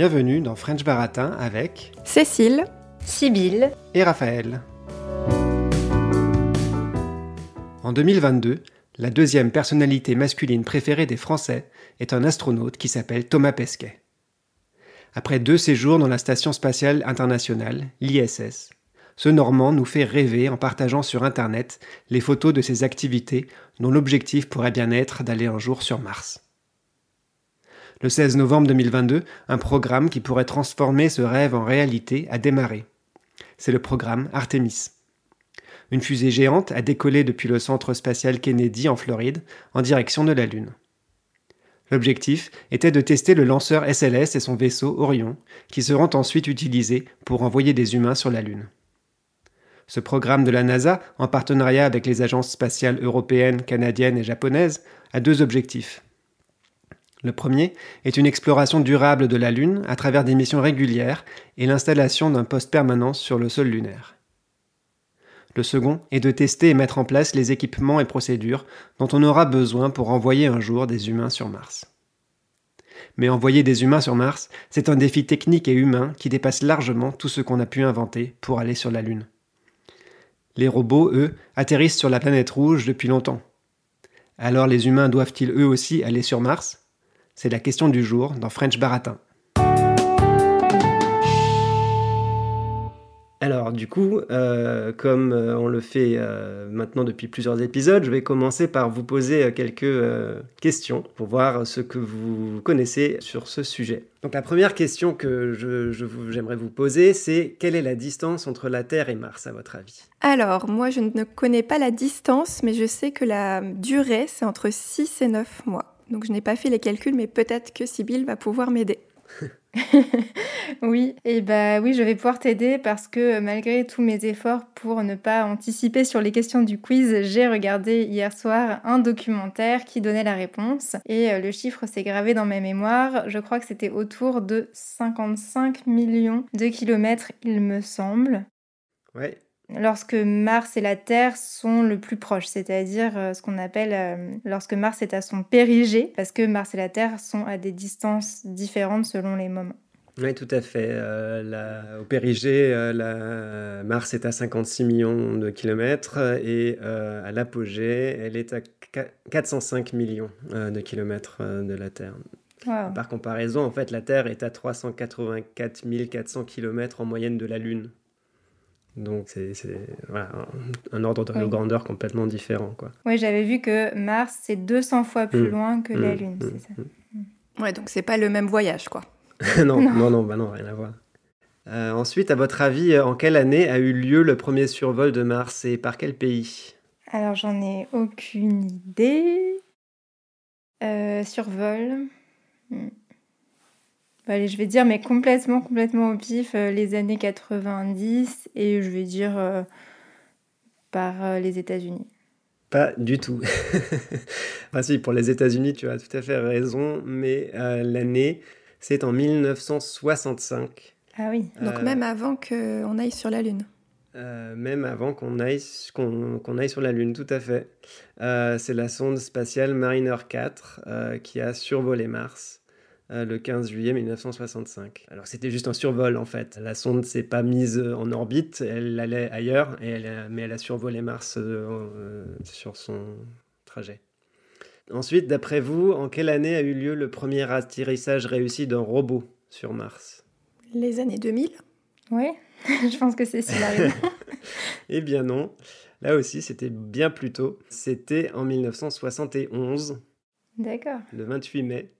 Bienvenue dans French Baratin avec Cécile, Sibylle et Raphaël. En 2022, la deuxième personnalité masculine préférée des Français est un astronaute qui s'appelle Thomas Pesquet. Après deux séjours dans la Station spatiale internationale, l'ISS, ce Normand nous fait rêver en partageant sur Internet les photos de ses activités dont l'objectif pourrait bien être d'aller un jour sur Mars. Le 16 novembre 2022, un programme qui pourrait transformer ce rêve en réalité a démarré. C'est le programme Artemis. Une fusée géante a décollé depuis le centre spatial Kennedy en Floride en direction de la Lune. L'objectif était de tester le lanceur SLS et son vaisseau Orion, qui seront ensuite utilisés pour envoyer des humains sur la Lune. Ce programme de la NASA, en partenariat avec les agences spatiales européennes, canadiennes et japonaises, a deux objectifs. Le premier est une exploration durable de la Lune à travers des missions régulières et l'installation d'un poste permanent sur le sol lunaire. Le second est de tester et mettre en place les équipements et procédures dont on aura besoin pour envoyer un jour des humains sur Mars. Mais envoyer des humains sur Mars, c'est un défi technique et humain qui dépasse largement tout ce qu'on a pu inventer pour aller sur la Lune. Les robots, eux, atterrissent sur la planète rouge depuis longtemps. Alors les humains doivent-ils eux aussi aller sur Mars? C'est la question du jour dans French Baratin. Alors du coup, euh, comme euh, on le fait euh, maintenant depuis plusieurs épisodes, je vais commencer par vous poser quelques questions pour voir ce que vous connaissez sur ce sujet. Donc la première question que j'aimerais vous poser, c'est quelle est la distance entre la Terre et Mars à votre avis? Alors moi je ne connais pas la distance, mais je sais que la durée c'est entre 6 et 9 mois. Donc je n'ai pas fait les calculs, mais peut-être que Sybille va pouvoir m'aider. oui, et bah oui, je vais pouvoir t'aider parce que malgré tous mes efforts pour ne pas anticiper sur les questions du quiz, j'ai regardé hier soir un documentaire qui donnait la réponse et euh, le chiffre s'est gravé dans ma mémoire. Je crois que c'était autour de 55 millions de kilomètres, il me semble. Ouais, lorsque Mars et la Terre sont le plus proches, c'est-à-dire euh, ce qu'on appelle euh, lorsque Mars est à son périgée, parce que Mars et la Terre sont à des distances différentes selon les moments. Oui, tout à fait. Euh, au périgée, la, Mars est à 56 millions de kilomètres et à l'apogée, elle est à 405 millions de kilomètres de la Terre. Par comparaison, en fait, la Terre est à 384 400 kilomètres en moyenne de la Lune. Donc c'est un, ordre de grandeur complètement différent. Quoi. Oui, j'avais vu que Mars, c'est 200 fois plus mmh. loin que la mmh. Lune, c'est ça. Mmh. Ouais, donc c'est pas le même voyage, quoi. non, non, non, bah non, rien à voir. Euh, ensuite, à votre avis, en quelle année a eu lieu le premier survol de Mars et par quel pays? Alors, j'en ai aucune idée. Euh, survol. Allez, je vais dire, mais complètement, complètement au pif, euh, les années 90 et je vais dire euh, par euh, les États-Unis. Pas du tout. enfin, si, pour les États-Unis, tu as tout à fait raison, mais l'année, c'est en 1965. Ah oui. Donc même avant qu'on aille sur la Lune. même avant qu'on aille, qu'on aille sur la Lune, tout à fait. c'est la sonde spatiale Mariner 4 qui a survolé Mars. Euh, le 15 juillet 1965. Alors c'était juste un survol en fait. La sonde s'est pas mise en orbite, elle allait ailleurs, et elle mais elle a survolé Mars euh, euh, sur son trajet. Ensuite, d'après vous, en quelle année a eu lieu le premier atterrissage réussi d'un robot sur Mars? Les années 2000 Oui, je pense que c'est cela. eh bien non. Là aussi, c'était bien plus tôt. C'était en 1971. D'accord. Le 28 mai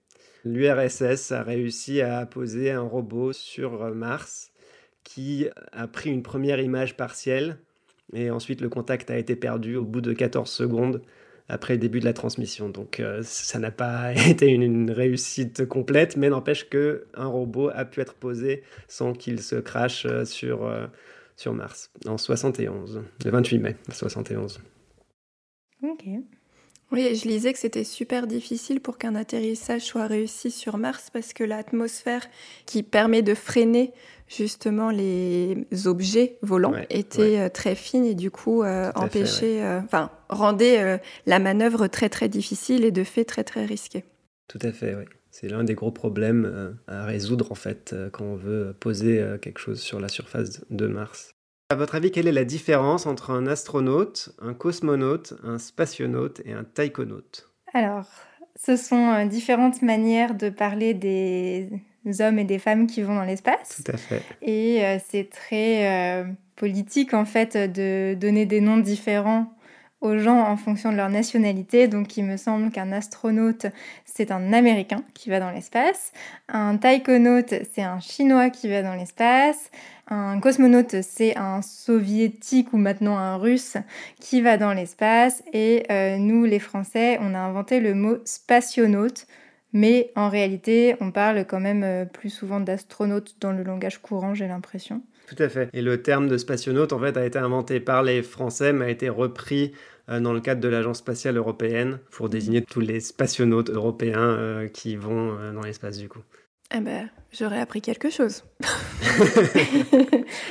l'URSS a réussi à poser un robot sur euh, Mars qui a pris une première image partielle et ensuite le contact a été perdu au bout de 14 secondes après le début de la transmission. Donc euh, ça n'a pas été une, réussite complète, mais n'empêche que un robot a pu être posé sans qu'il se crache euh, sur, sur Mars en 71, le 28 mai 71. Ok. Oui, je lisais que c'était super difficile pour qu'un atterrissage soit réussi sur Mars parce que l'atmosphère qui permet de freiner justement les objets volants était euh, très fine et du coup euh, empêchait, euh, rendait la manœuvre très très difficile et de fait très très risquée. Tout à fait, oui. C'est l'un des gros problèmes à résoudre en fait quand on veut poser quelque chose sur la surface de Mars. À votre avis, quelle est la différence entre un astronaute, un cosmonaute, un spationaute et un taïkonaute? Alors, ce sont différentes manières de parler des hommes et des femmes qui vont dans l'espace. Tout à fait. Et c'est très politique en fait de donner des noms différents aux gens en fonction de leur nationalité. Donc il me semble qu'un astronaute, c'est un Américain qui va dans l'espace. Un taïkonaute, c'est un Chinois qui va dans l'espace. Un cosmonaute, c'est un soviétique ou maintenant un russe qui va dans l'espace. Et euh, nous, les Français, on a inventé le mot spationaute. Mais en réalité, on parle quand même euh, plus souvent d'astronaute dans le langage courant, j'ai l'impression. Tout à fait. Et le terme de spationaute, en fait, a été inventé par les Français, mais a été repris euh, dans le cadre de l'Agence spatiale européenne pour désigner tous les spationautes européens euh, qui vont euh, dans l'espace du coup. Eh ben, j'aurais appris quelque chose.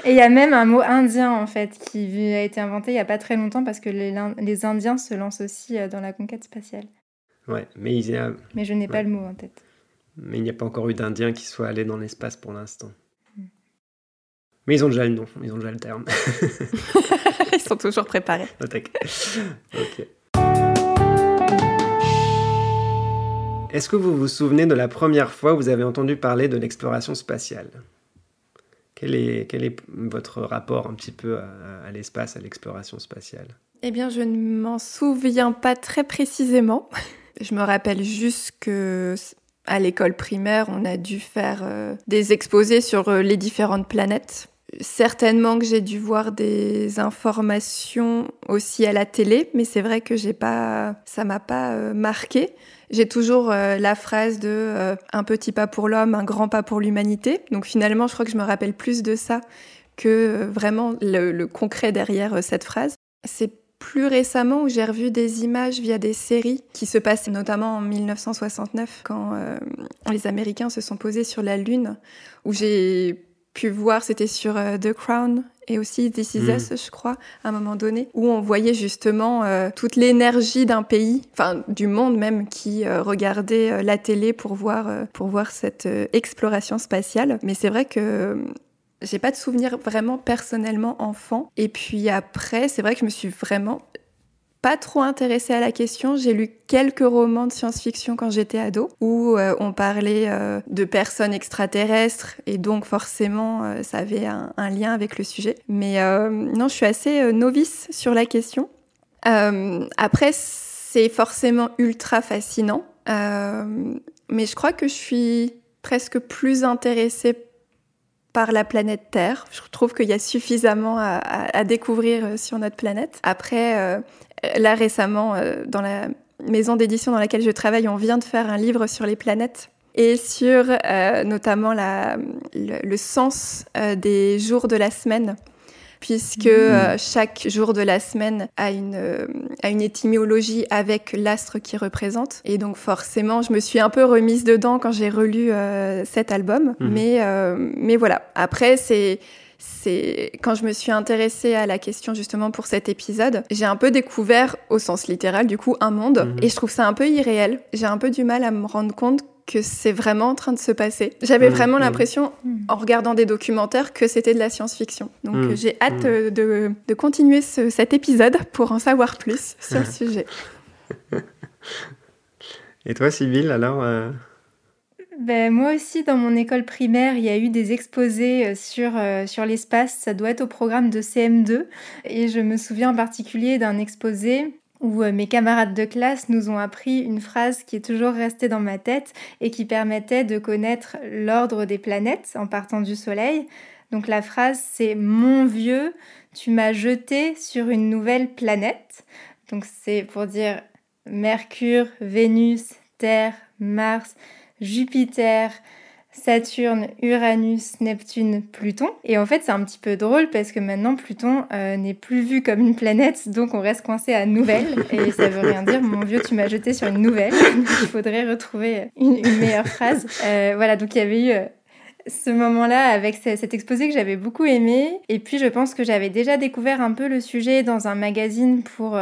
Et il y a même un mot indien en fait qui a été inventé il n'y a pas très longtemps parce que les, les, Indiens se lancent aussi dans la conquête spatiale. Ouais, mais il y a... Mais je n'ai pas le mot en tête. Mais il n'y a pas encore eu d'Indiens qui soient allés dans l'espace pour l'instant. Mais ils ont déjà le nom, ils ont déjà le terme. ils sont toujours préparés. ok. Est-ce que vous vous souvenez de la première fois où vous avez entendu parler de l'exploration spatiale? Quel est, quel est votre rapport un petit peu à, l'espace, à l'exploration spatiale? Eh bien, je ne m'en souviens pas très précisément. Je me rappelle juste que à l'école primaire, on a dû faire euh, des exposés sur euh, les différentes planètes. Certainement que j'ai dû voir des informations aussi à la télé, mais c'est vrai que j'ai pas, ça m'a pas euh, marqué. J'ai toujours la phrase de un petit pas pour l'homme, un grand pas pour l'humanité. Donc finalement, je crois que je me rappelle plus de ça que vraiment le, concret derrière cette phrase. C'est plus récemment où j'ai revu des images via des séries qui se passaient notamment en 1969 quand les Américains se sont posés sur la Lune, où j'ai pu voir, c'était sur euh, The Crown et aussi This Is mm. Us, je crois, à un moment donné, où on voyait justement euh, toute l'énergie d'un pays, enfin du monde même, qui euh, regardait la télé pour voir, pour voir cette exploration spatiale. Mais c'est vrai que j'ai pas de souvenir vraiment personnellement enfant. Et puis après, c'est vrai que je me suis vraiment pas trop intéressée à la question. J'ai lu quelques romans de science-fiction quand j'étais ado, où euh, on parlait euh, de personnes extraterrestres, et donc forcément, euh, ça avait un, lien avec le sujet. Mais non, je suis assez novice sur la question. après, c'est forcément ultra fascinant, mais je crois que je suis presque plus intéressée par la planète Terre. Je trouve qu'il y a suffisamment à, découvrir sur notre planète. Après, Là récemment, euh, dans la maison d'édition dans laquelle je travaille, on vient de faire un livre sur les planètes et sur euh, notamment le, sens euh, des jours de la semaine puisque mmh. chaque jour de la semaine a une, a une étymologie avec l'astre qui représente. Et donc forcément, je me suis un peu remise dedans quand j'ai relu cet album. Mmh. Mais, mais voilà, après, c'est c'est quand je me suis intéressée à la question justement pour cet épisode, j'ai un peu découvert au sens littéral du coup un monde mhm. et je trouve ça un peu irréel. J'ai un peu du mal à me rendre compte que c'est vraiment en train de se passer. J'avais mhm. vraiment mhm. l'impression, en regardant des documentaires, que c'était de la science-fiction. Donc j'ai hâte euh, de, de, continuer cet épisode pour en savoir plus sur le sujet. Et toi, Sybille, alors euh, ben, moi aussi, dans mon école primaire, il y a eu des exposés euh, sur, euh, sur l'espace. Ça doit être au programme de CM2. Et je me souviens en particulier d'un exposé où euh, mes camarades de classe nous ont appris une phrase qui est toujours restée dans ma tête et qui permettait de connaître l'ordre des planètes en partant du Soleil. Donc la phrase c'est Mon vieux, tu m'as jeté sur une nouvelle planète. Donc c'est pour dire Mercure, Vénus, Terre, Mars, Jupiter, Saturne, Uranus, Neptune, Pluton. Et en fait, c'est un petit peu drôle parce que maintenant, Pluton euh, n'est plus vu comme une planète, donc on reste coincé à nouvelle. Et ça veut rien dire, mon vieux, tu m'as jeté sur une nouvelle. Il faudrait retrouver une, meilleure phrase. Euh, voilà, donc il y avait eu euh, ce moment-là avec cet exposé que j'avais beaucoup aimé. Et puis, je pense que j'avais déjà découvert un peu le sujet dans un magazine pour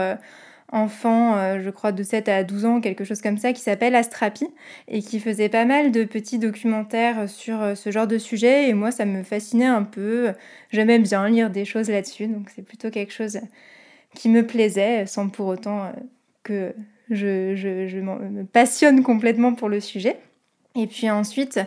enfant, euh, je crois de 7 à 12 ans, quelque chose comme ça, qui s'appelle Astrapi et qui faisait pas mal de petits documentaires sur euh, ce genre de sujet. Et moi, ça me fascinait un peu. J'aimais bien lire des choses là-dessus, donc c'est plutôt quelque chose qui me plaisait, sans pour autant euh, que je, me passionne complètement pour le sujet. Et puis ensuite,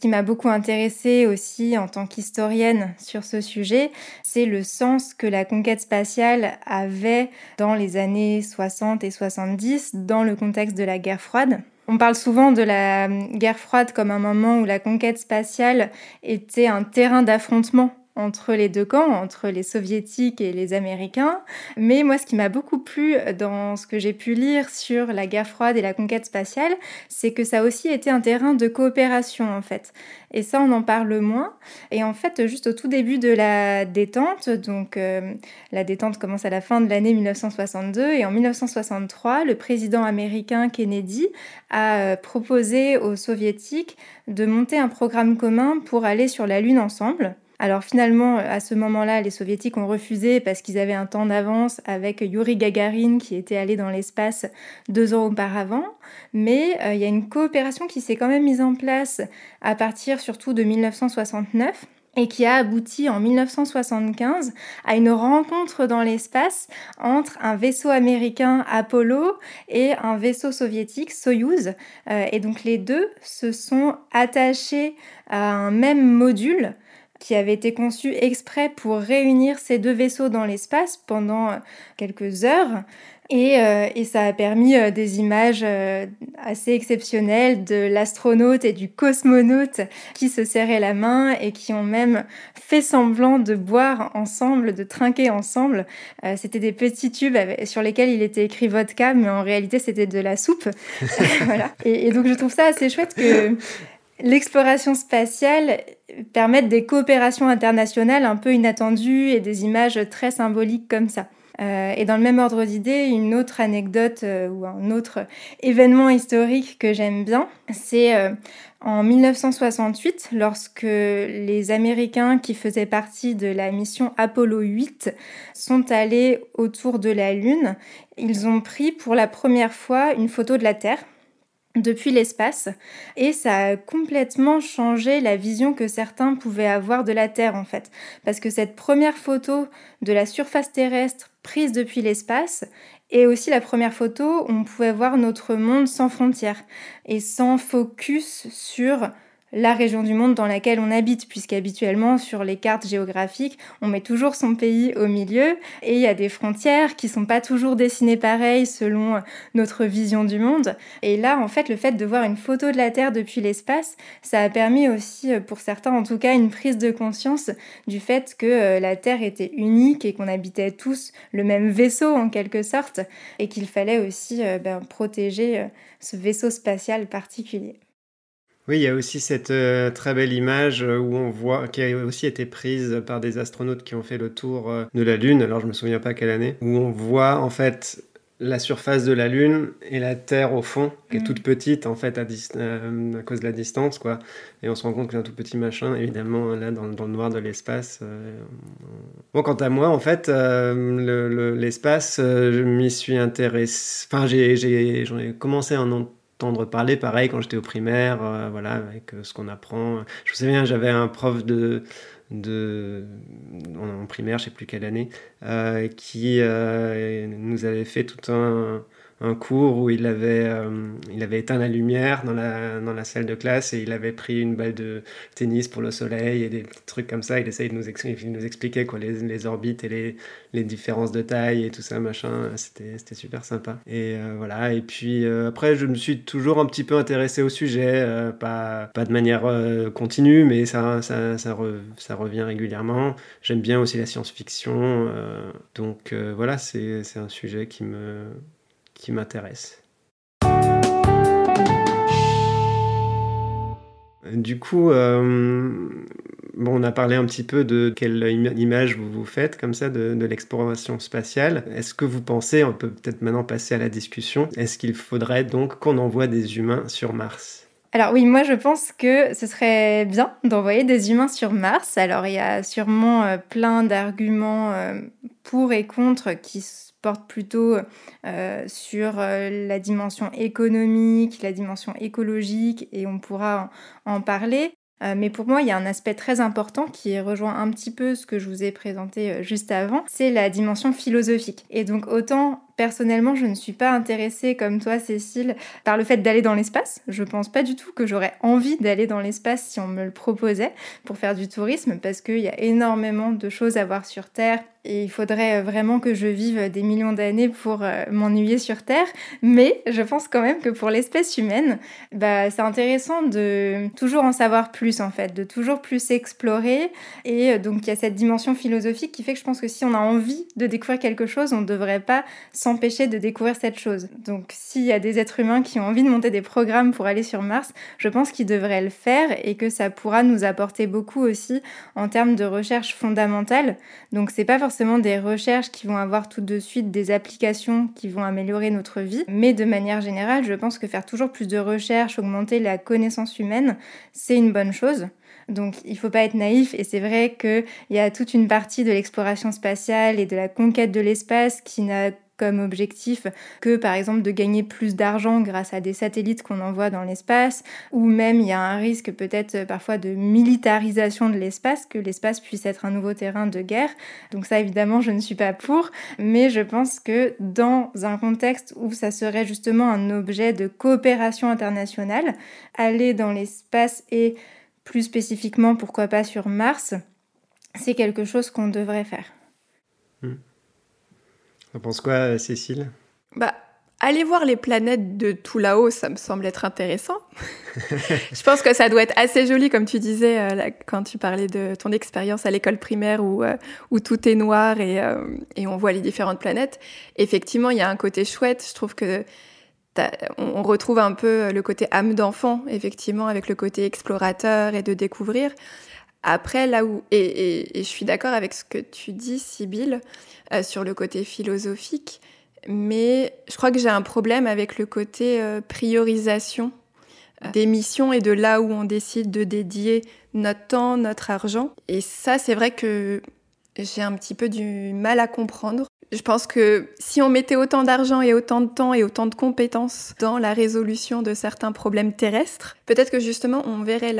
qui m'a beaucoup intéressée aussi en tant qu'historienne sur ce sujet, c'est le sens que la conquête spatiale avait dans les années 60 et 70 dans le contexte de la guerre froide. On parle souvent de la guerre froide comme un moment où la conquête spatiale était un terrain d'affrontement entre les deux camps, entre les soviétiques et les américains. Mais moi, ce qui m'a beaucoup plu dans ce que j'ai pu lire sur la guerre froide et la conquête spatiale, c'est que ça a aussi été un terrain de coopération en fait. Et ça, on en parle moins. Et en fait, juste au tout début de la détente, donc euh, la détente commence à la fin de l'année 1962, et en 1963, le président américain Kennedy a euh, proposé aux soviétiques de monter un programme commun pour aller sur la Lune ensemble. Alors finalement, à ce moment-là, les soviétiques ont refusé parce qu'ils avaient un temps d'avance avec Yuri Gagarin qui était allé dans l'espace deux ans auparavant. Mais euh, il y a une coopération qui s'est quand même mise en place à partir surtout de 1969 et qui a abouti en 1975 à une rencontre dans l'espace entre un vaisseau américain Apollo et un vaisseau soviétique Soyuz. Euh, et donc les deux se sont attachés à un même module qui avait été conçu exprès pour réunir ces deux vaisseaux dans l'espace pendant euh, quelques heures. Et, euh, et, ça a permis euh, des images assez exceptionnelles de l'astronaute et du cosmonaute qui se serraient la main et qui ont même fait semblant de boire ensemble, de trinquer ensemble. c'était des petits tubes sur lesquels il était écrit vodka, mais en réalité c'était de la soupe. voilà. et, et, donc je trouve ça assez chouette que l'exploration spatiale permette des coopérations internationales un peu inattendues et des images très symboliques comme ça. Euh, et dans le même ordre d'idée, une autre anecdote euh, ou un autre événement historique que j'aime bien, c'est euh, en 1968, lorsque les Américains qui faisaient partie de la mission Apollo 8 sont allés autour de la Lune, ils ont pris pour la première fois une photo de la Terre depuis l'espace et ça a complètement changé la vision que certains pouvaient avoir de la Terre en fait. Parce que cette première photo de la surface terrestre prise depuis l'espace est aussi la première photo on pouvait voir notre monde sans frontières et sans focus sur la région du monde dans laquelle on habite, puisqu'habituellement sur les cartes géographiques, on met toujours son pays au milieu et il y a des frontières qui sont pas toujours dessinées pareil selon notre vision du monde. Et là, en fait, le fait de voir une photo de la Terre depuis l'espace, ça a permis aussi, pour certains en tout cas, une prise de conscience du fait que euh, la Terre était unique et qu'on habitait tous le même vaisseau en quelque sorte et qu'il fallait aussi euh, ben, protéger euh, ce vaisseau spatial particulier. Oui, il y a aussi cette euh, très belle image euh, où on voit, qui a aussi été prise par des astronautes qui ont fait le tour euh, de la Lune, alors je me souviens pas quelle année, où on voit en fait la surface de la Lune et la Terre au fond, qui est mm. toute petite en fait à, à, cause de la distance, quoi. Et on se rend compte que c'est un tout petit machin, évidemment, là dans, dans le noir de l'espace. Bon, quant à moi, en fait, l'espace, je m'y suis intéressé. Enfin, j'en ai, commencé en entendre parler, pareil, quand j'étais au primaire, euh, voilà, avec euh, ce qu'on apprend. Je me souviens, j'avais un prof de, de, en, primaire, je sais plus quelle année, euh, qui nous avait fait tout un, un cours où il avait, euh, il avait éteint la lumière dans la, dans la salle de classe et il avait pris une balle de tennis pour le soleil et des trucs comme ça. Il essayait de nous, nous expliquer quoi, les, les orbites et les, les, différences de taille et tout ça, machin. C'était super sympa. Et euh, voilà. Et puis euh, après, je me suis toujours un petit peu intéressé au sujet, pas, pas de manière continue, mais ça, ça, ça, ça revient régulièrement. J'aime bien aussi la science-fiction. donc voilà, c'est un sujet qui me qui m'intéresse. Du coup, euh, bon, on a parlé un petit peu de quelle image vous vous faites comme ça de, de l'exploration spatiale. Est-ce que vous pensez, on peut peut-être maintenant passer à la discussion, est-ce qu'il faudrait donc qu'on envoie des humains sur Mars? Alors oui, moi je pense que ce serait bien d'envoyer des humains sur Mars. Alors il y a sûrement euh, plein d'arguments euh, pour et contre qui porte plutôt sur la dimension économique, la dimension écologique, et on pourra en parler. Euh, mais pour moi, il y a un aspect très important qui rejoint un petit peu ce que je vous ai présenté euh, juste avant, c'est la dimension philosophique. Et donc autant personnellement, je ne suis pas intéressée comme toi, Cécile, par le fait d'aller dans l'espace. Je pense pas du tout que j'aurais envie d'aller dans l'espace si on me le proposait pour faire du tourisme, parce qu'il y a énormément de choses à voir sur Terre et il faudrait euh, vraiment que je vive des millions d'années pour euh, m'ennuyer sur Terre. Mais je pense quand même que pour l'espèce humaine, bah, c'est intéressant de toujours en savoir plus en fait, de toujours plus explorer. Et euh, donc il y a cette dimension philosophique qui fait que je pense que si on a envie de découvrir quelque chose, on ne devrait pas s'empêcher de découvrir cette chose. Donc s'il y a des êtres humains qui ont envie de monter des programmes pour aller sur Mars, je pense qu'ils devraient le faire et que ça pourra nous apporter beaucoup aussi en termes de recherche fondamentale. Donc c'est pas forcément des recherches qui vont avoir tout de suite des applications qui vont améliorer notre vie, mais de manière générale, je pense que faire toujours plus de recherches, augmenter la connaissance humaine, c'est une bonne chose. Donc il ne faut pas être naïf et c'est vrai qu'il y a toute une partie de l'exploration spatiale et de la conquête de l'espace qui n'a comme objectif que par exemple de gagner plus d'argent grâce à des satellites qu'on envoie dans l'espace, ou même il y a un risque peut-être parfois de militarisation de l'espace, que l'espace puisse être un nouveau terrain de guerre. Donc ça évidemment je ne suis pas pour, mais je pense que dans un contexte où ça serait justement un objet de coopération internationale, aller dans l'espace et plus spécifiquement pourquoi pas sur Mars, c'est quelque chose qu'on devrait faire. T'en penses quoi, Cécile? Bah, aller voir les planètes de tout là-haut, ça me semble être intéressant. je pense que ça doit être assez joli, comme tu disais euh, quand tu parlais de ton expérience à l'école primaire où, euh, où tout est noir et, euh, et, on voit les différentes planètes. Effectivement, il y a un côté chouette. Je trouve que on retrouve un peu le côté âme d'enfant, effectivement, avec le côté explorateur et de découvrir. Après, là où, et, je suis d'accord avec ce que tu dis, Sybille, euh, sur le côté philosophique, mais je crois que j'ai un problème avec le côté euh, priorisation euh, des missions et de là où on décide de dédier notre temps, notre argent. Et ça, c'est vrai que j'ai un petit peu du mal à comprendre. Je pense que si on mettait autant d'argent et autant de temps et autant de compétences dans la résolution de certains problèmes terrestres, peut-être que justement on verrait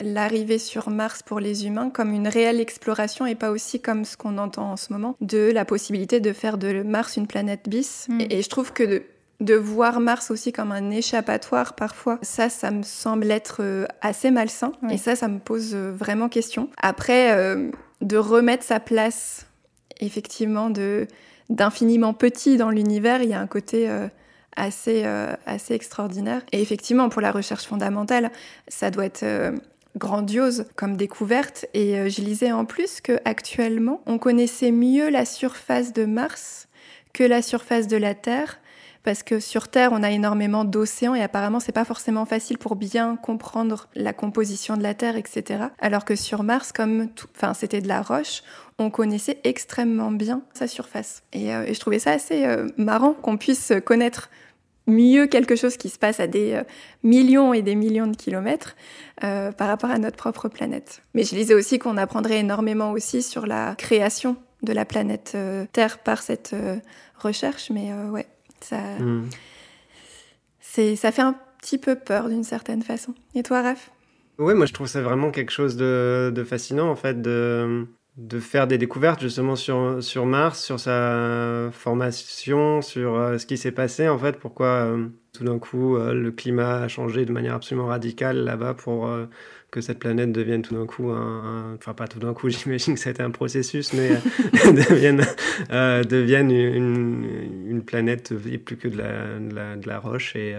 l'arrivée sur Mars pour les humains comme une réelle exploration et pas aussi comme ce qu'on entend en ce moment de la possibilité de faire de Mars une planète bis. Mm. Et, je trouve que de, voir Mars aussi comme un échappatoire parfois, ça, ça me semble être euh, assez malsain. Et ça, ça me pose euh, vraiment question. Après, euh, de remettre sa place effectivement de d'infiniment petit dans l'univers, il y a un côté euh, assez, euh, assez extraordinaire. Et effectivement, pour la recherche fondamentale, ça doit être euh, grandiose comme découverte. Et je lisais en plus que actuellement, on connaissait mieux la surface de Mars que la surface de la Terre parce que sur Terre, on a énormément d'océans et apparemment, c'est pas forcément facile pour bien comprendre la composition de la Terre, etc. Alors que sur Mars, comme enfin, c'était de la roche, on connaissait extrêmement bien sa surface. Et, euh, je trouvais ça assez euh, marrant qu'on puisse connaître mieux quelque chose qui se passe à des euh, millions et des millions de kilomètres par rapport à notre propre planète. Mais je lisais aussi qu'on apprendrait énormément aussi sur la création de la planète Terre par cette recherche, mais ouais, ça, hmm. ça fait un petit peu peur d'une certaine façon. Et toi, Raph? Oui, moi je trouve ça vraiment quelque chose de, de fascinant en fait, de, de faire des découvertes justement sur, sur Mars, sur sa formation, sur euh, ce qui s'est passé en fait, pourquoi euh, tout d'un coup euh, le climat a changé de manière absolument radicale là-bas pour que cette planète devienne tout d'un coup un, enfin pas tout d'un coup j'imagine que c'était un processus mais devienne, devienne une, une, planète plus que de la, de la, de la roche et,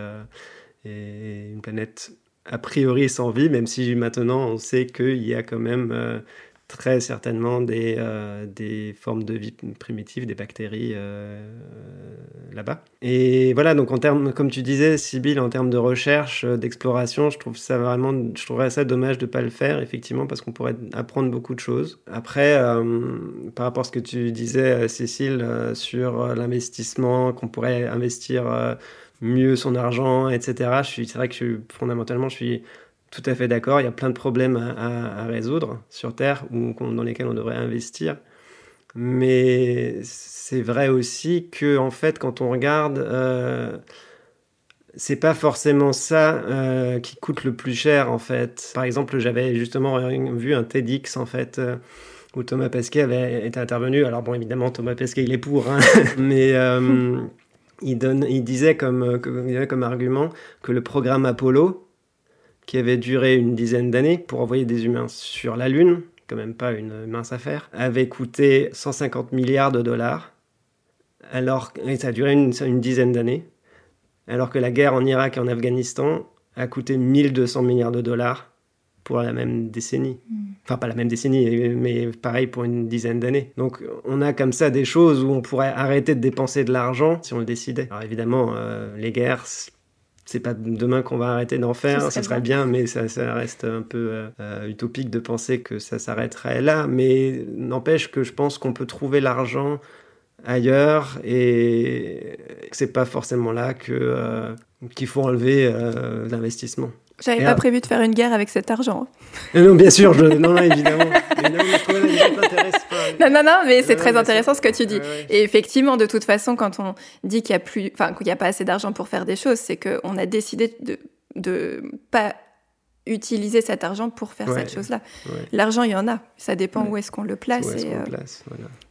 et, une planète a priori sans vie même si maintenant on sait qu'il y a quand même très certainement des, euh, des formes de vie primitives, des bactéries euh, là-bas. Et voilà, donc en termes, comme tu disais, Sybille, en termes de recherche, euh, d'exploration, je trouve ça vraiment, je trouverais ça dommage de ne pas le faire, effectivement, parce qu'on pourrait apprendre beaucoup de choses. Après, par rapport à ce que tu disais, Cécile, sur l'investissement, qu'on pourrait investir mieux son argent, etc., c'est vrai que je, fondamentalement, je suis tout à fait d'accord. Il y a plein de problèmes à, résoudre sur Terre ou dans lesquels on devrait investir. Mais c'est vrai aussi que, en fait, quand on regarde, euh, c'est pas forcément ça euh, qui coûte le plus cher, en fait. Par exemple, j'avais justement vu un TEDx, en fait. Euh, où Thomas Pesquet avait été intervenu. Alors bon, évidemment, Thomas Pesquet, il est pour, hein. mais il, disait comme argument que le programme Apollo, qui avait duré une dizaine d'années pour envoyer des humains sur la Lune, quand même pas une mince affaire, avait coûté 150 milliards de dollars, alors et ça a duré une, dizaine d'années, alors que la guerre en Irak et en Afghanistan a coûté 1200 milliards de dollars pour la même décennie. Hmm. Enfin, pas la même décennie, mais pareil pour une dizaine d'années. Donc, on a comme ça des choses où on pourrait arrêter de dépenser de l'argent si on le décidait. Alors, évidemment, euh, les guerres, c'est pas demain qu'on va arrêter d'en faire, ce serait, bien, mais ça, reste un peu euh, euh, utopique de penser que ça s'arrêterait là. Mais n'empêche que je pense qu'on peut trouver l'argent ailleurs et que c'est pas forcément là que euh, qu'il faut enlever l'investissement. J'avais pas prévu de faire une guerre avec cet argent. Non, bien sûr, je... non, non, évidemment. non, non, non, mais c'est très intéressant ce que tu dis. Et effectivement, de toute façon, quand on dit qu'il n'y a plus, enfin, qu'il n'y a pas assez d'argent pour faire des choses, c'est qu'on a décidé de, de pas utiliser cet argent pour faire cette chose-là. L'argent, il y en a. Ça dépend où est-ce qu'on le place. Où et, euh, place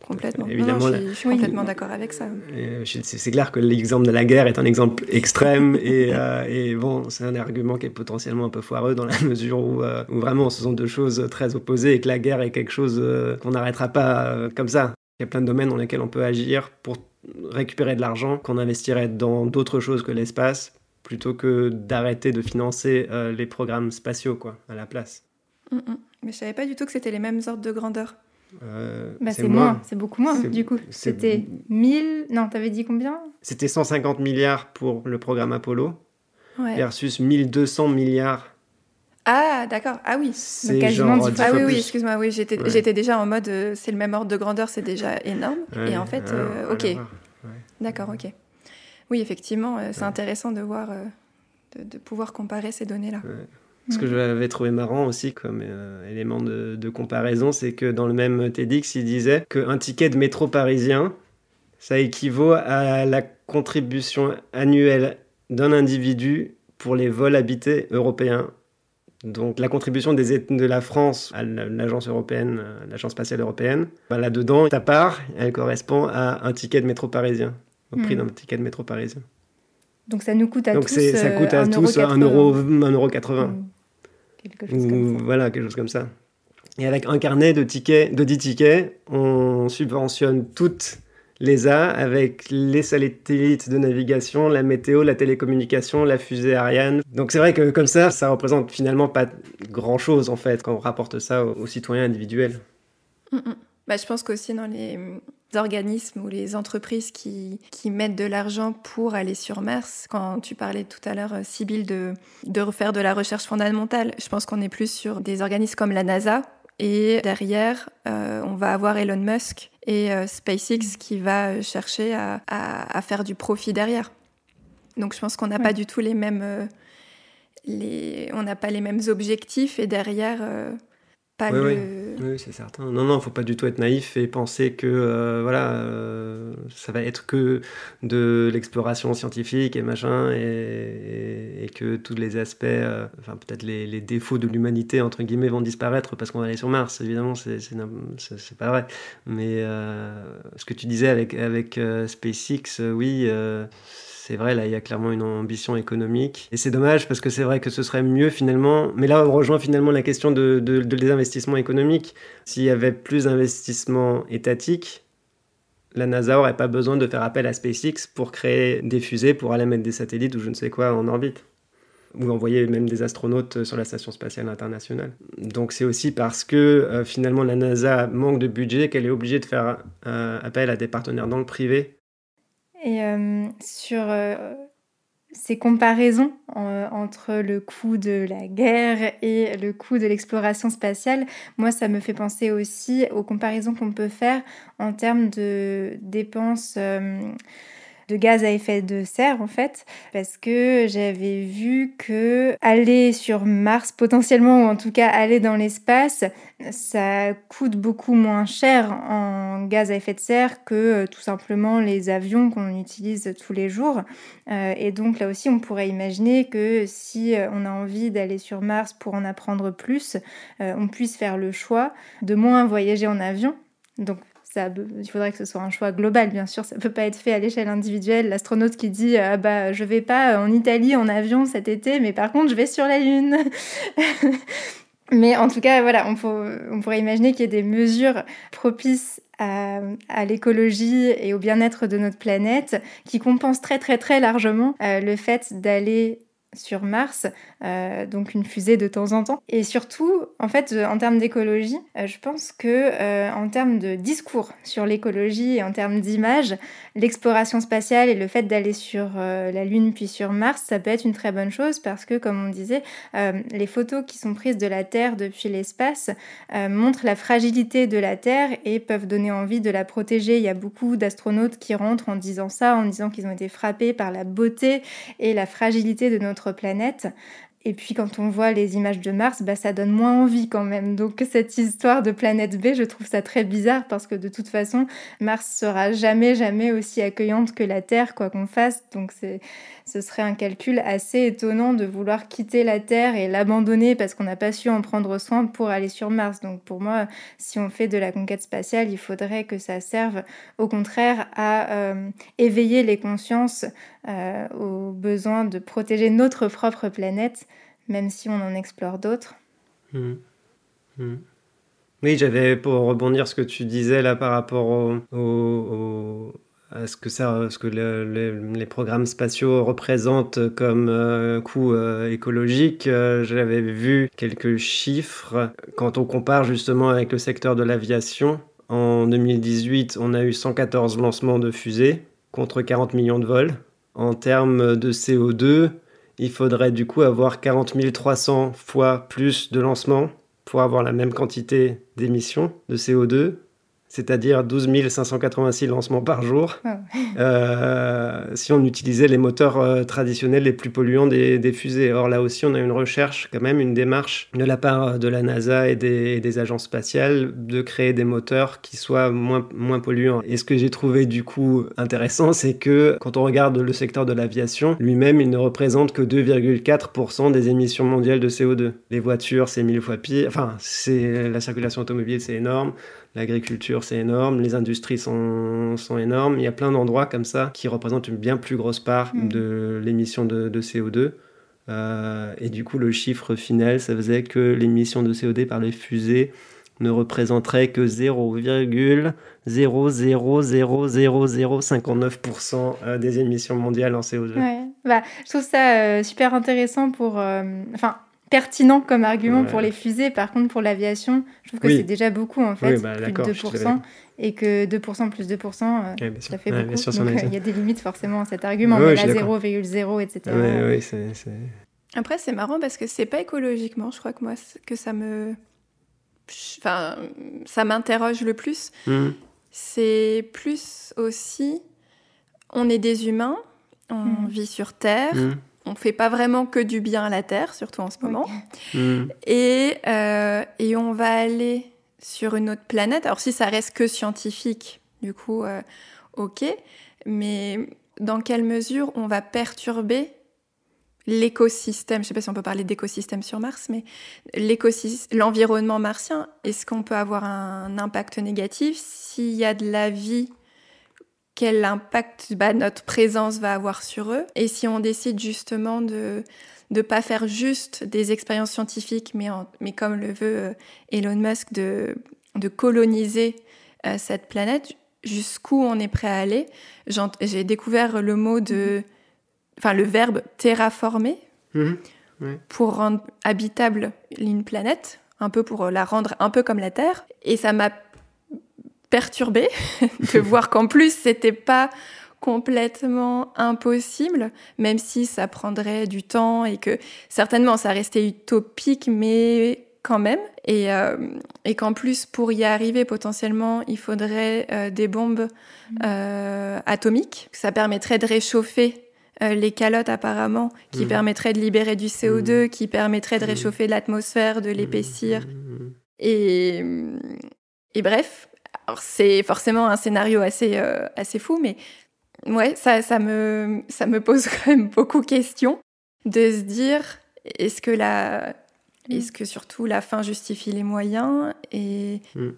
Complètement. Évidemment, je, suis, complètement d'accord avec ça. Euh, c'est clair que l'exemple de la guerre est un exemple extrême et, euh, et, bon, c'est un argument qui est potentiellement un peu foireux dans la mesure où, où, vraiment ce sont deux choses très opposées et que la guerre est quelque chose qu'on n'arrêtera pas comme ça. Il y a plein de domaines dans lesquels on peut agir pour récupérer de l'argent qu'on investirait dans d'autres choses que l'espace plutôt que d'arrêter de financer euh, les programmes spatiaux quoi, à la place. Mm, mm. Mais je savais pas du tout que c'était les mêmes ordres de grandeur. Euh, bah, c'est moins, c'est beaucoup moins du coup. C'était 1000, non, t'avais dit combien? C'était 150 milliards pour le programme Apollo versus 1200 milliards. Ah, d'accord. Ah oui. C'est quasiment Ah oui, oui, excuse-moi. Oui, j'étais déjà en mode euh, c'est le même ordre de grandeur, c'est déjà énorme. Et en fait, ok. D'accord, ok. Oui, effectivement, euh, c'est intéressant de voir, euh, de, pouvoir comparer ces données-là. Ce que j'avais trouvé marrant aussi comme euh, élément de, comparaison, c'est que dans le même TEDx, il disait qu'un ticket de métro parisien, ça équivaut à la contribution annuelle d'un individu pour les vols habités européens. Donc la contribution des, de la France à l'agence européenne, l'agence spatiale européenne, bah, là-dedans, ta part, elle correspond à un ticket de métro parisien au prix hmm. d'un ticket de métro parisien. Donc ça nous coûte à Donc tous ça coûte à tous 1,80 euro, 1,80 Quelque chose comme ça. Voilà, quelque chose comme ça. Et avec un carnet de tickets, de 10 tickets, on subventionne toutes les A avec les satellites de navigation, la météo, la télécommunication, la fusée Ariane. Donc c'est vrai que comme ça, ça représente finalement pas grand-chose en fait quand on rapporte ça aux, citoyens individuels. Mm, mm. Bah, je pense qu'aussi dans les organismes ou les entreprises qui, qui mettent de l'argent pour aller sur Mars. Quand tu parlais tout à l'heure, Sybille, de, de refaire de la recherche fondamentale, je pense qu'on est plus sur des organismes comme la NASA. Et derrière, euh, on va avoir Elon Musk et euh, SpaceX qui va chercher à, à, faire du profit derrière. Donc je pense qu'on n'a pas du tout les mêmes... Euh, les, on n'a pas les mêmes objectifs et derrière oui, oui. c'est certain. Non, non, faut pas du tout être naïf et penser que euh, voilà, euh, ça va être que de l'exploration scientifique et machin, et, que tous les aspects, euh, enfin peut-être les, défauts de l'humanité entre guillemets vont disparaître parce qu'on va aller sur Mars. Évidemment, c'est c'est pas vrai. Mais ce que tu disais avec avec SpaceX, oui c'est vrai, là, il y a clairement une ambition économique. Et c'est dommage parce que c'est vrai que ce serait mieux finalement. Mais là, on rejoint finalement la question de, de, des investissements économiques. S'il y avait plus d'investissements étatiques, la NASA n'aurait pas besoin de faire appel à SpaceX pour créer des fusées pour aller mettre des satellites ou je ne sais quoi en orbite ou envoyer même des astronautes sur la Station spatiale internationale. Donc c'est aussi parce que euh, finalement la NASA manque de budget qu'elle est obligée de faire euh, appel à des partenaires dans le privé et euh, sur euh, ces comparaisons euh, entre le coût de la guerre et le coût de l'exploration spatiale, moi ça me fait penser aussi aux comparaisons qu'on peut faire en termes de dépenses de gaz à effet de serre en fait, parce que j'avais vu que aller sur Mars potentiellement, ou en tout cas aller dans l'espace, ça coûte beaucoup moins cher en gaz à effet de serre que euh, tout simplement les avions qu'on utilise tous les jours. Euh, et donc là aussi, on pourrait imaginer que si euh, on a envie d'aller sur Mars pour en apprendre plus, on puisse faire le choix de moins voyager en avion. Donc il faudrait que ce soit un choix global, bien sûr. Ça ne peut pas être fait à l'échelle individuelle. L'astronaute qui dit ah bah je vais pas en Italie en avion cet été, mais par contre je vais sur la Lune. Mais en tout cas, voilà, on, pourrait imaginer qu'il y ait des mesures propices à, l'écologie et au bien-être de notre planète qui compensent très très très largement euh, le fait d'aller sur Mars, euh, donc une fusée de temps en temps. Et surtout, en fait, euh, en termes d'écologie, euh, je pense que en termes de discours sur l'écologie et en termes d'image, l'exploration spatiale et le fait d'aller sur la Lune puis sur Mars, ça peut être une très bonne chose parce que, comme on disait, les photos qui sont prises de la Terre depuis l'espace montrent la fragilité de la Terre et peuvent donner envie de la protéger. Il y a beaucoup d'astronautes qui rentrent en disant ça, en disant qu'ils ont été frappés par la beauté et la fragilité de notre planète. Et puis quand on voit les images de Mars, bah, ça donne moins envie quand même. Donc cette histoire de planète B, je trouve ça très bizarre parce que de toute façon, Mars sera jamais, jamais aussi accueillante que la Terre, quoi qu'on fasse. Donc ce serait un calcul assez étonnant de vouloir quitter la Terre et l'abandonner parce qu'on n'a pas su en prendre soin pour aller sur Mars. Donc pour moi, si on fait de la conquête spatiale, il faudrait que ça serve au contraire à euh, éveiller les consciences euh, au besoin de protéger notre propre planète, même si on en explore d'autres. Mmh. Mmh. Oui, j'avais pour rebondir ce que tu disais là par rapport euh, ce que, les programmes spatiaux représentent comme euh, coût euh, écologique. J'avais vu quelques chiffres quand on compare justement avec le secteur de l'aviation. En 2018, on a eu 114 lancements de fusées contre 40 millions de vols. En termes de CO2, il faudrait du coup avoir 40 300 fois plus de lancements pour avoir la même quantité d'émissions de CO2 c'est-à-dire 12 586 lancements par jour, ah euh, si on utilisait les moteurs euh, traditionnels les plus polluants des, fusées. Or là aussi, on a une recherche, quand même, une démarche de la part de la NASA et des, agences spatiales de créer des moteurs qui soient moins, moins polluants. Et ce que j'ai trouvé du coup intéressant, c'est que quand on regarde le secteur de l'aviation, lui-même, il ne représente que 2,4% des émissions mondiales de CO2. Les voitures, c'est mille fois pire. Enfin, c'est la circulation automobile, c'est énorme. L'agriculture, c'est énorme. Les industries sont, sont, énormes. Il y a plein d'endroits comme ça qui représentent une bien plus grosse part mm. de l'émission de, CO2. Euh, et du coup, le chiffre final, ça faisait que l'émission de CO2 par les fusées ne représenterait que 0,0000059% euh, des émissions mondiales en CO2. Ouais. Bah, je trouve ça euh, super intéressant pour... Enfin, pertinent comme argument pour les fusées. Par contre, pour l'aviation, je trouve que c'est déjà beaucoup en fait, bah, plus de 2%. Et que 2% plus 2%, euh, ça fait beaucoup. Donc il y a des limites forcément à cet argument. mais là, 0,0, etc. Après, c'est marrant parce que c'est pas écologiquement, je crois que moi, que ça me. Enfin, ça m'interroge le plus. Mmh. C'est plus aussi. On est des humains, on mmh. vit sur Terre. Mmh on fait pas vraiment que du bien à la Terre, surtout en ce moment. Mm. Et, euh, et on va aller sur une autre planète. Alors si ça reste que scientifique, du coup, euh, ok. Mais dans quelle mesure on va perturber l'écosystème, je ne sais pas si on peut parler d'écosystème sur Mars, mais l'environnement martien, est-ce qu'on peut avoir un impact négatif? S'il y a de la vie quel impact bah, notre présence va avoir sur eux. Et si on décide justement de ne pas faire juste des expériences scientifiques, mais, mais comme le veut euh, Elon Musk, de, de coloniser euh, cette planète, jusqu'où on est prêt à aller. J'ai découvert le mot de... Enfin, le verbe terraformer mmh. pour rendre habitable une planète, un peu pour la rendre un peu comme la Terre. Et ça m'a perturbée de voir qu'en plus c'était pas complètement impossible, même si ça prendrait du temps et que certainement ça restait utopique, mais quand même, et, euh, et qu'en plus, pour y arriver, potentiellement, il faudrait euh, des bombes euh, atomiques. Ça permettrait de réchauffer les calottes, apparemment, qui mmh. permettrait de libérer du CO2, mmh. qui permettrait de mmh. réchauffer l'atmosphère, de l'épaissir. Et, et bref, c'est forcément un scénario assez, assez fou, mais ouais, ça, ça, me, ça me pose quand même beaucoup de questions de se dire est-ce que la, Mm. Est-ce que surtout la fin justifie les moyens Et mm.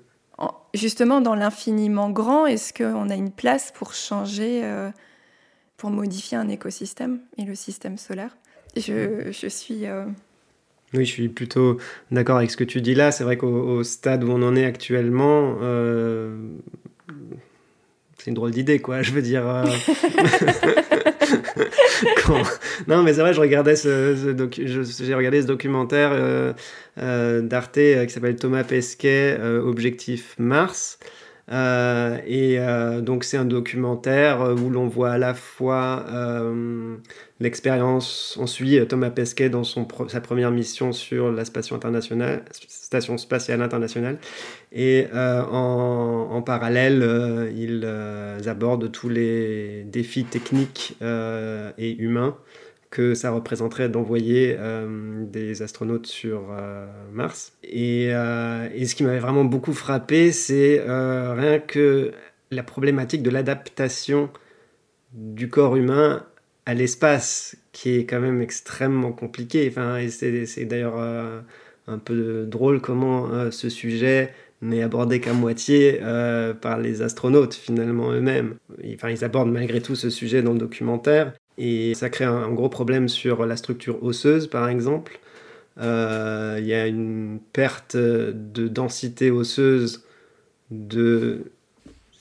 justement, dans l'infiniment grand, est-ce qu'on a une place pour changer, euh, pour modifier un écosystème et le système solaire? Je, mm. je, suis. Euh, oui, je suis plutôt d'accord avec ce que tu dis là. C'est vrai qu'au stade où on en est actuellement, euh, c'est une drôle d'idée, quoi. Je veux dire. non, mais c'est vrai, je regardais ce, j'ai regardé ce documentaire euh, euh, d'Arte euh, qui s'appelle Thomas Pesquet, Objectif Mars. Euh, et euh, donc c'est un documentaire euh, où l'on voit à la fois l'expérience, on suit Thomas Pesquet dans son sa première mission sur la station, internationale, station spatiale internationale, et en, en, parallèle, ils abordent tous les défis techniques et humains que ça représenterait d'envoyer euh, des astronautes sur euh, Mars. Euh, et, ce qui m'avait vraiment beaucoup frappé, c'est rien que la problématique de l'adaptation du corps humain à l'espace, qui est quand même extrêmement compliqué. Enfin, c'est d'ailleurs un peu drôle comment ce sujet n'est abordé qu'à moitié par les astronautes finalement eux-mêmes. Enfin, ils abordent malgré tout ce sujet dans le documentaire, et ça crée un, gros problème sur la structure osseuse, par exemple. Euh, il y a une perte de densité osseuse de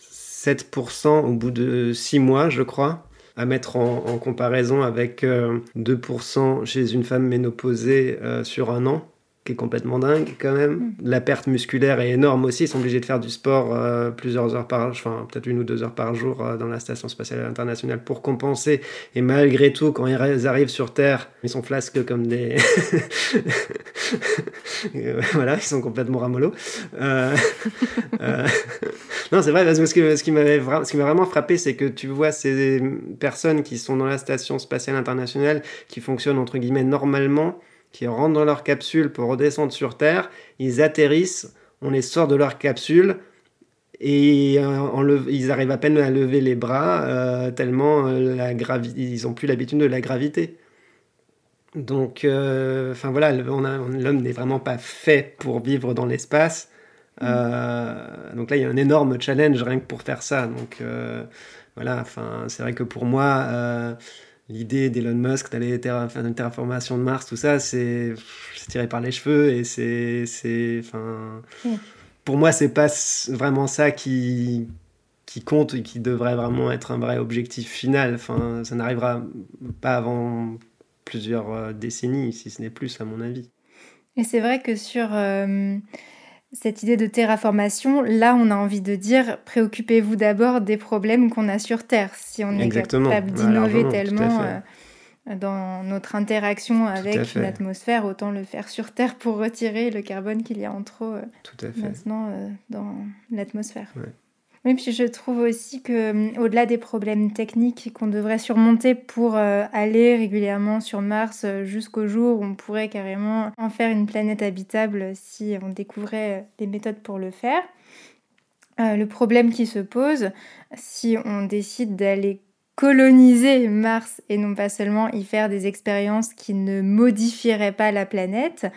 7% au bout de 6 mois, je crois, à mettre en, comparaison avec 2% euh, chez une femme ménopausée euh, sur un an qui est complètement dingue quand même. Mm. La perte musculaire est énorme aussi. Ils sont obligés de faire du sport euh, plusieurs heures par, enfin peut-être une ou deux heures par jour euh, dans la station spatiale internationale pour compenser. Et malgré tout, quand ils arrivent sur Terre, ils sont flasques comme des, voilà, ils sont complètement ramollos. Euh, non, c'est vrai. Parce que ce qui m'avait ce qui m'a vraiment frappé, c'est que tu vois ces personnes qui sont dans la station spatiale internationale, qui fonctionnent entre guillemets normalement qui rentrent dans leur capsule pour redescendre sur Terre, ils atterrissent, on les sort de leur capsule et euh, ils arrivent à peine à lever les bras euh, tellement euh, la ils n'ont plus l'habitude de la gravité. Donc, enfin voilà, l'homme n'est vraiment pas fait pour vivre dans l'espace. donc là, il y a un énorme challenge rien que pour faire ça. Donc voilà, enfin c'est vrai que pour moi l'idée d'Elon Musk d'aller faire une terraformation de Mars, tout ça, c'est tiré par les cheveux et c'est. Enfin, Pour moi, c'est pas vraiment ça qui, qui compte et qui devrait vraiment être un vrai objectif final. Enfin, ça n'arrivera pas avant plusieurs euh, décennies, si ce n'est plus, à mon avis. Et c'est vrai que sur. Euh, cette idée de terraformation, là, on a envie de dire préoccupez-vous d'abord des problèmes qu'on a sur Terre. Si on est capable d'innover tellement euh, dans notre interaction avec une atmosphère, autant le faire sur Terre pour retirer le carbone qu'il y a en trop euh, maintenant euh, dans l'atmosphère. Oui, puis je trouve aussi que hum, au-delà des problèmes techniques qu'on devrait surmonter pour euh, aller régulièrement sur Mars euh, jusqu'au jour où on pourrait carrément en faire une planète habitable si on découvrait les méthodes pour le faire, euh, le problème qui se pose si on décide d'aller coloniser Mars et non pas seulement y faire des expériences qui ne modifieraient pas la planète,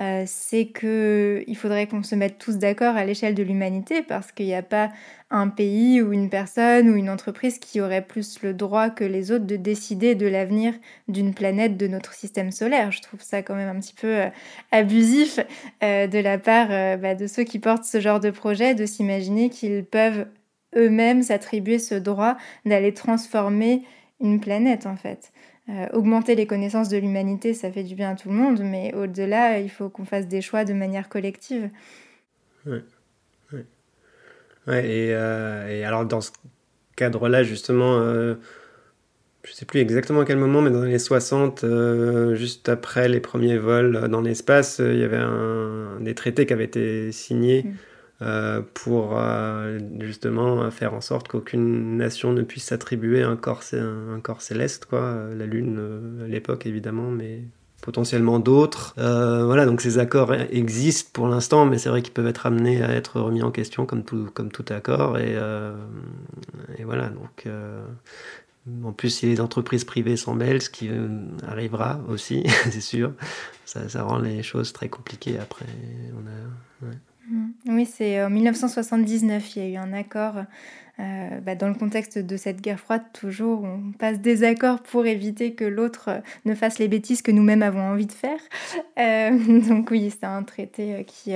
euh, c'est que il faudrait qu'on se mette tous d'accord à l'échelle de l'humanité parce qu'il n'y a pas un pays ou une personne ou une entreprise qui aurait plus le droit que les autres de décider de l'avenir d'une planète de notre système solaire. Je trouve ça quand même un petit peu euh, abusif euh, de la part bah, de ceux qui portent ce genre de projet de s'imaginer qu'ils peuvent eux-mêmes s'attribuer ce droit d'aller transformer une planète en fait. Euh, augmenter les connaissances de l'humanité, ça fait du bien à tout le monde, mais au-delà, il faut qu'on fasse des choix de manière collective. Ouais, ouais. et, euh, et, alors dans ce cadre-là, justement, euh, je sais plus exactement à quel moment, mais dans les 60, juste après les premiers vols dans l'espace, il y avait un, des traités qui avaient été signés. Mm. Euh, pour euh, justement faire en sorte qu'aucune nation ne puisse s'attribuer un corps, un, corps céleste, quoi. La Lune euh, à l'époque évidemment, mais potentiellement d'autres. voilà, donc ces accords existent pour l'instant, mais c'est vrai qu'ils peuvent être amenés à être remis en question comme tout, comme tout accord. Et, et voilà, donc en plus, si les entreprises privées sont belles, ce qui arrivera aussi, c'est sûr, ça, ça, rend les choses très compliquées après. Mm. Oui, c'est en 1979, il y a eu un accord euh, bah, dans le contexte de cette guerre froide, toujours, on passe des accords pour éviter que l'autre euh, ne fasse les bêtises que nous-mêmes avons envie de faire. Euh, donc oui, c'est un traité qui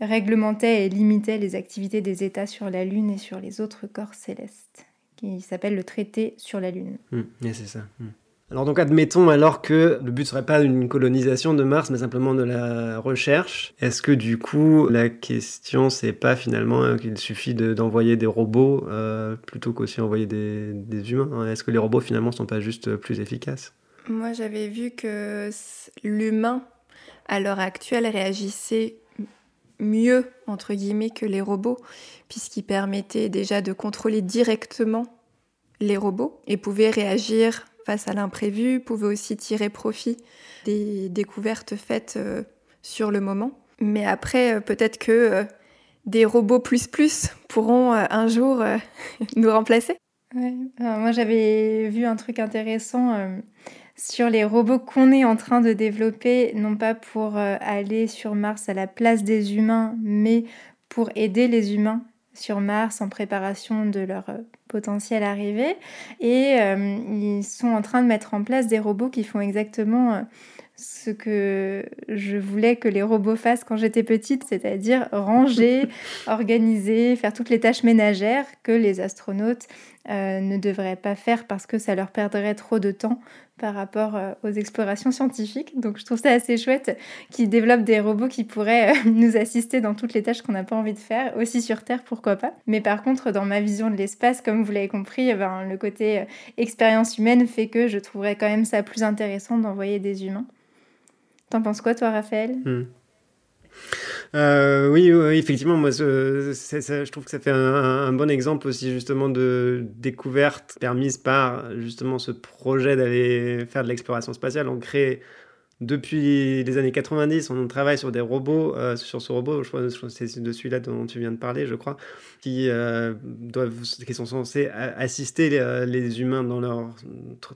réglementait et limitait les activités des États sur la Lune et sur les autres corps célestes, qui s'appelle le traité sur la Lune. Mm. c'est ça. Mm. Alors donc admettons alors que le but serait pas une colonisation de Mars, mais simplement de la recherche. Est-ce que du coup la question c'est pas finalement euh, qu'il suffit d'envoyer des robots euh, plutôt qu'aussi envoyer des, humains hein? Est-ce que les robots finalement sont pas juste plus efficaces? Moi j'avais vu que l'humain à l'heure actuelle réagissait mieux entre guillemets que les robots, puisqu'il permettait déjà de contrôler directement les robots et pouvait réagir face à l'imprévu, pouvait aussi tirer profit des découvertes faites euh, sur le moment. Mais après, euh, peut-être que euh, des robots plus plus pourront un jour nous remplacer. moi, j'avais vu un truc intéressant sur les robots qu'on est en train de développer, non pas pour aller sur Mars à la place des humains, mais pour aider les humains sur Mars en préparation de leur euh, potentielle arrivée. Et euh, ils sont en train de mettre en place des robots qui font exactement euh, ce que je voulais que les robots fassent quand j'étais petite, c'est-à-dire ranger, organiser, faire toutes les tâches ménagères que les astronautes ne devraient pas faire parce que ça leur perdrait trop de temps par rapport euh, aux explorations scientifiques. Donc je trouve ça assez chouette qu'ils développent des robots qui pourraient euh, nous assister dans toutes les tâches qu'on n'a pas envie de faire, aussi sur Terre, pourquoi pas. Mais par contre, dans ma vision de l'espace, comme vous l'avez compris, eh ben, le côté euh, expérience humaine fait que je trouverais quand même ça plus intéressant d'envoyer des humains. T'en penses quoi, toi, Raphaël? Hmm. Euh, oui, effectivement, moi, je trouve que ça fait un, bon exemple aussi justement de découverte permise par justement ce projet d'aller faire de l'exploration spatiale. On crée depuis les années 90, on travaille sur des robots, euh, sur ce robot, je crois, que c'est de celui-là dont tu viens de parler, je crois, qui, euh, doivent, qui sont censés assister les, humains dans leurs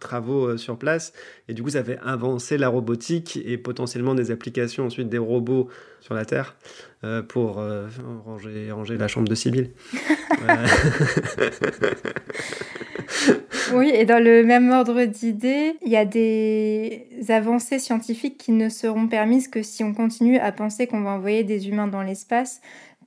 travaux sur place. Et du coup, ça fait avancer la robotique et potentiellement des applications ensuite des robots sur la Terre euh, pour euh, ranger, ranger, la chambre de Sibyl. oui, et dans le même ordre d'idées, il y a des avancées scientifiques qui ne seront permises que si on continue à penser qu'on va envoyer des humains dans l'espace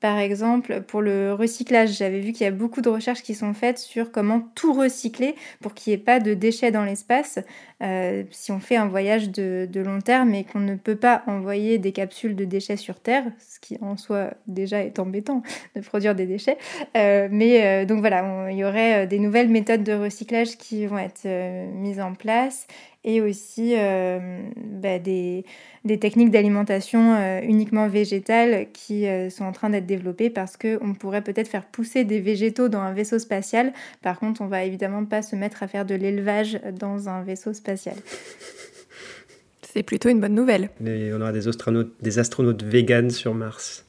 par exemple, pour le recyclage, j'avais vu qu'il y a beaucoup de recherches qui sont faites sur comment tout recycler pour qu'il n'y ait pas de déchets dans l'espace. Euh, si on fait un voyage de, long terme et qu'on ne peut pas envoyer des capsules de déchets sur Terre, ce qui en soi déjà est embêtant de produire des déchets. Euh, mais euh, donc voilà, il y aurait des nouvelles méthodes de recyclage qui vont être mises en place et aussi bah, des des techniques d'alimentation euh, uniquement végétales qui euh, sont en train d'être développées parce qu'on pourrait peut-être faire pousser des végétaux dans un vaisseau spatial. Par contre, on va évidemment pas se mettre à faire de l'élevage dans un vaisseau spatial. C'est plutôt une bonne nouvelle. on aura des astronautes, des astronautes véganes sur Mars.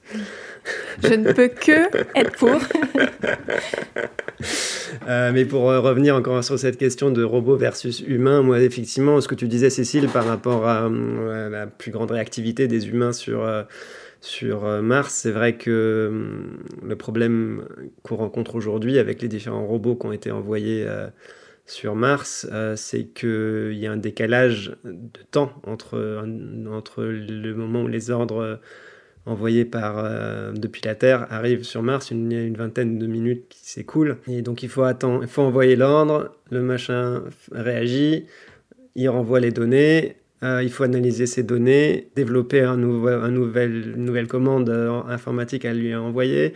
Je ne peux que être pour. Euh, mais pour euh, revenir encore sur cette question de robots versus humains, moi, effectivement, ce que tu disais, Cécile, par rapport à, euh, la plus grande réactivité des humains sur, sur Mars, c'est vrai que le problème qu'on rencontre aujourd'hui avec les différents robots qui ont été envoyés sur Mars, c'est qu'il y a un décalage de temps entre, entre le moment où les ordres envoyé par, euh, depuis la Terre arrive sur Mars, il y a une vingtaine de minutes qui s'écoulent. Et donc il faut, attendre, il faut envoyer l'ordre, le machin réagit, il renvoie les données, euh, il faut analyser ces données, développer un nouveau, un nouvel, une nouvelle commande euh, informatique à lui envoyer,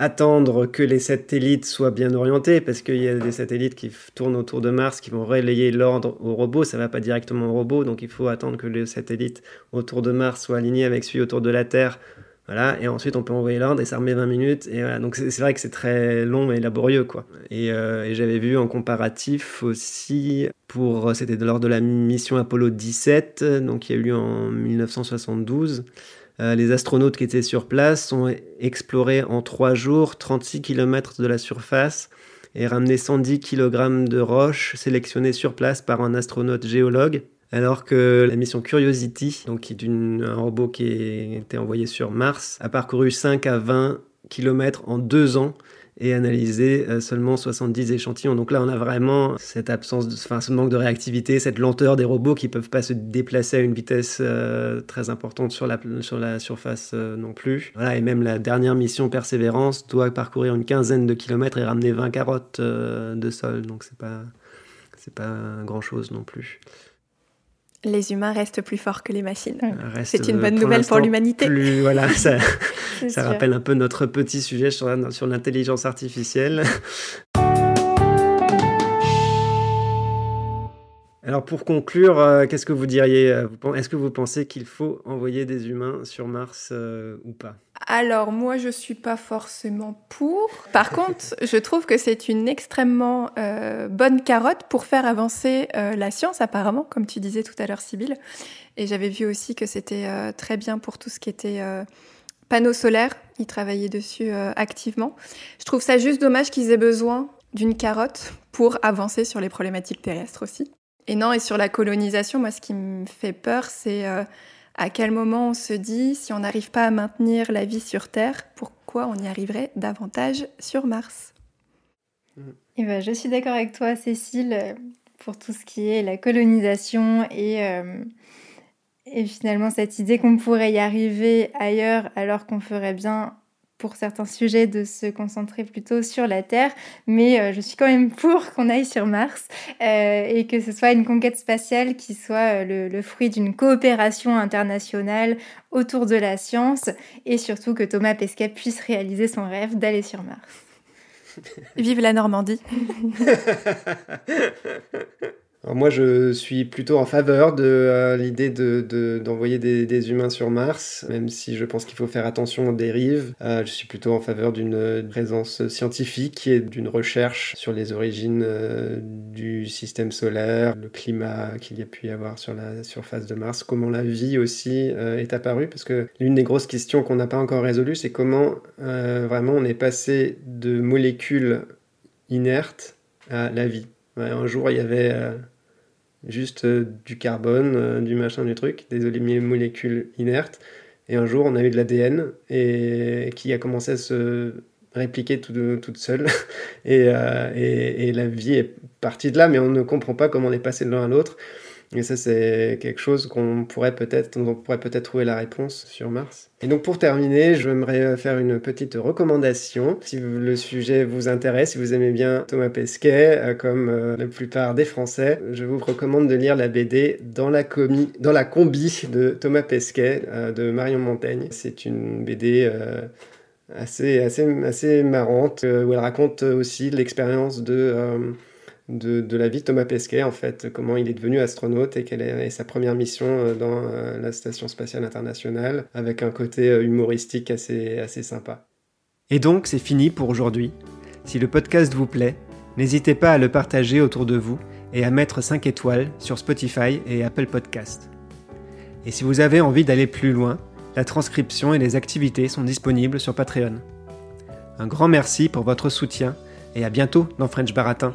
attendre que les satellites soient bien orientés, parce qu'il y a des satellites qui tournent autour de Mars, qui vont relayer l'ordre au robot, ça ne va pas directement au robot, donc il faut attendre que les satellites autour de Mars soient alignés avec celui autour de la Terre. Voilà, et ensuite on peut envoyer l'ordre et ça remet 20 minutes. Et donc c'est vrai que c'est très long et laborieux. Quoi. Et, euh, et j'avais vu en comparatif aussi, pour c'était lors de la mission Apollo 17, donc qui a eu lieu en 1972. Euh, les astronautes qui étaient sur place ont exploré en trois jours 36 km de la surface et ramené 110 kg de roches sélectionnées sur place par un astronaute géologue. Alors que la mission Curiosity, donc qui est un robot qui a été envoyé sur Mars, a parcouru 5 à 20 km en deux ans et analysé euh, seulement 70 échantillons. Donc là, on a vraiment cette absence, enfin, ce manque de réactivité, cette lenteur des robots qui ne peuvent pas se déplacer à une vitesse euh, très importante sur la, sur la surface euh, non plus. Voilà, et même la dernière mission Persévérance doit parcourir une quinzaine de kilomètres et ramener 20 carottes de sol. Donc c'est pas, pas grand chose non plus les humains restent plus forts que les machines. C'est une bonne nouvelle pour l'humanité. Voilà, ça, ça rappelle un peu notre petit sujet sur, sur l'intelligence artificielle. Alors pour conclure, euh, qu'est-ce que vous diriez euh, Est-ce que vous pensez qu'il faut envoyer des humains sur Mars euh, ou pas? Alors moi je suis pas forcément pour. Par contre, je trouve que c'est une extrêmement bonne carotte pour faire avancer la science apparemment, comme tu disais tout à l'heure Sybille. Et j'avais vu aussi que c'était très bien pour tout ce qui était panneaux solaires. Ils travaillaient dessus activement. Je trouve ça juste dommage qu'ils aient besoin d'une carotte pour avancer sur les problématiques terrestres aussi. Et non, et sur la colonisation, moi, ce qui me fait peur, c'est euh, à quel moment on se dit, si on n'arrive pas à maintenir la vie sur Terre, pourquoi on y arriverait davantage sur Mars? Et eh ben, Je suis d'accord avec toi, Cécile, pour tout ce qui est la colonisation et, euh, et finalement cette idée qu'on pourrait y arriver ailleurs alors qu'on ferait bien pour certains sujets de se concentrer plutôt sur la Terre, mais euh, je suis quand même pour qu'on aille sur Mars euh, et que ce soit une conquête spatiale qui soit euh, le, fruit d'une coopération internationale autour de la science et surtout que Thomas Pesquet puisse réaliser son rêve d'aller sur Mars. Vive la Normandie moi, je suis plutôt en faveur de euh, l'idée d'envoyer de, des, humains sur Mars, même si je pense qu'il faut faire attention aux dérives. Euh, je suis plutôt en faveur d'une présence scientifique et d'une recherche sur les origines euh, du système solaire, le climat qu'il y a pu y avoir sur la surface de Mars, comment la vie aussi est apparue, parce que l'une des grosses questions qu'on n'a pas encore résolues, c'est comment vraiment on est passé de molécules inertes à la vie. un jour, il y avait juste euh, du carbone, euh, du machin, du truc, des molécules inertes. Et un jour, on a eu de l'ADN et qui a commencé à se répliquer tout, toute seule. Euh, et, et, la vie est partie de là, mais on ne comprend pas comment on est passé de l'un à l'autre. Et ça, c'est quelque chose qu'on pourrait peut-être, on pourrait peut-être trouver la réponse sur Mars. Et donc, pour terminer, j'aimerais faire une petite recommandation. Si le sujet vous intéresse, si vous aimez bien Thomas Pesquet, euh, comme euh, la plupart des Français, je vous recommande de lire la BD Dans la, dans la combi de Thomas Pesquet euh, de Marion Montaigne. C'est une BD assez, assez, assez marrante où elle raconte aussi l'expérience de de, la vie de Thomas Pesquet, en fait, comment il est devenu astronaute et quelle est, sa première mission euh, dans euh, la Station spatiale internationale, avec un côté euh, humoristique assez, assez sympa. Et donc, c'est fini pour aujourd'hui. Si le podcast vous plaît, n'hésitez pas à le partager autour de vous et à mettre 5 étoiles sur Spotify et Apple Podcast. Et si vous avez envie d'aller plus loin, la transcription et les activités sont disponibles sur Patreon. Un grand merci pour votre soutien et à bientôt dans French Baratin.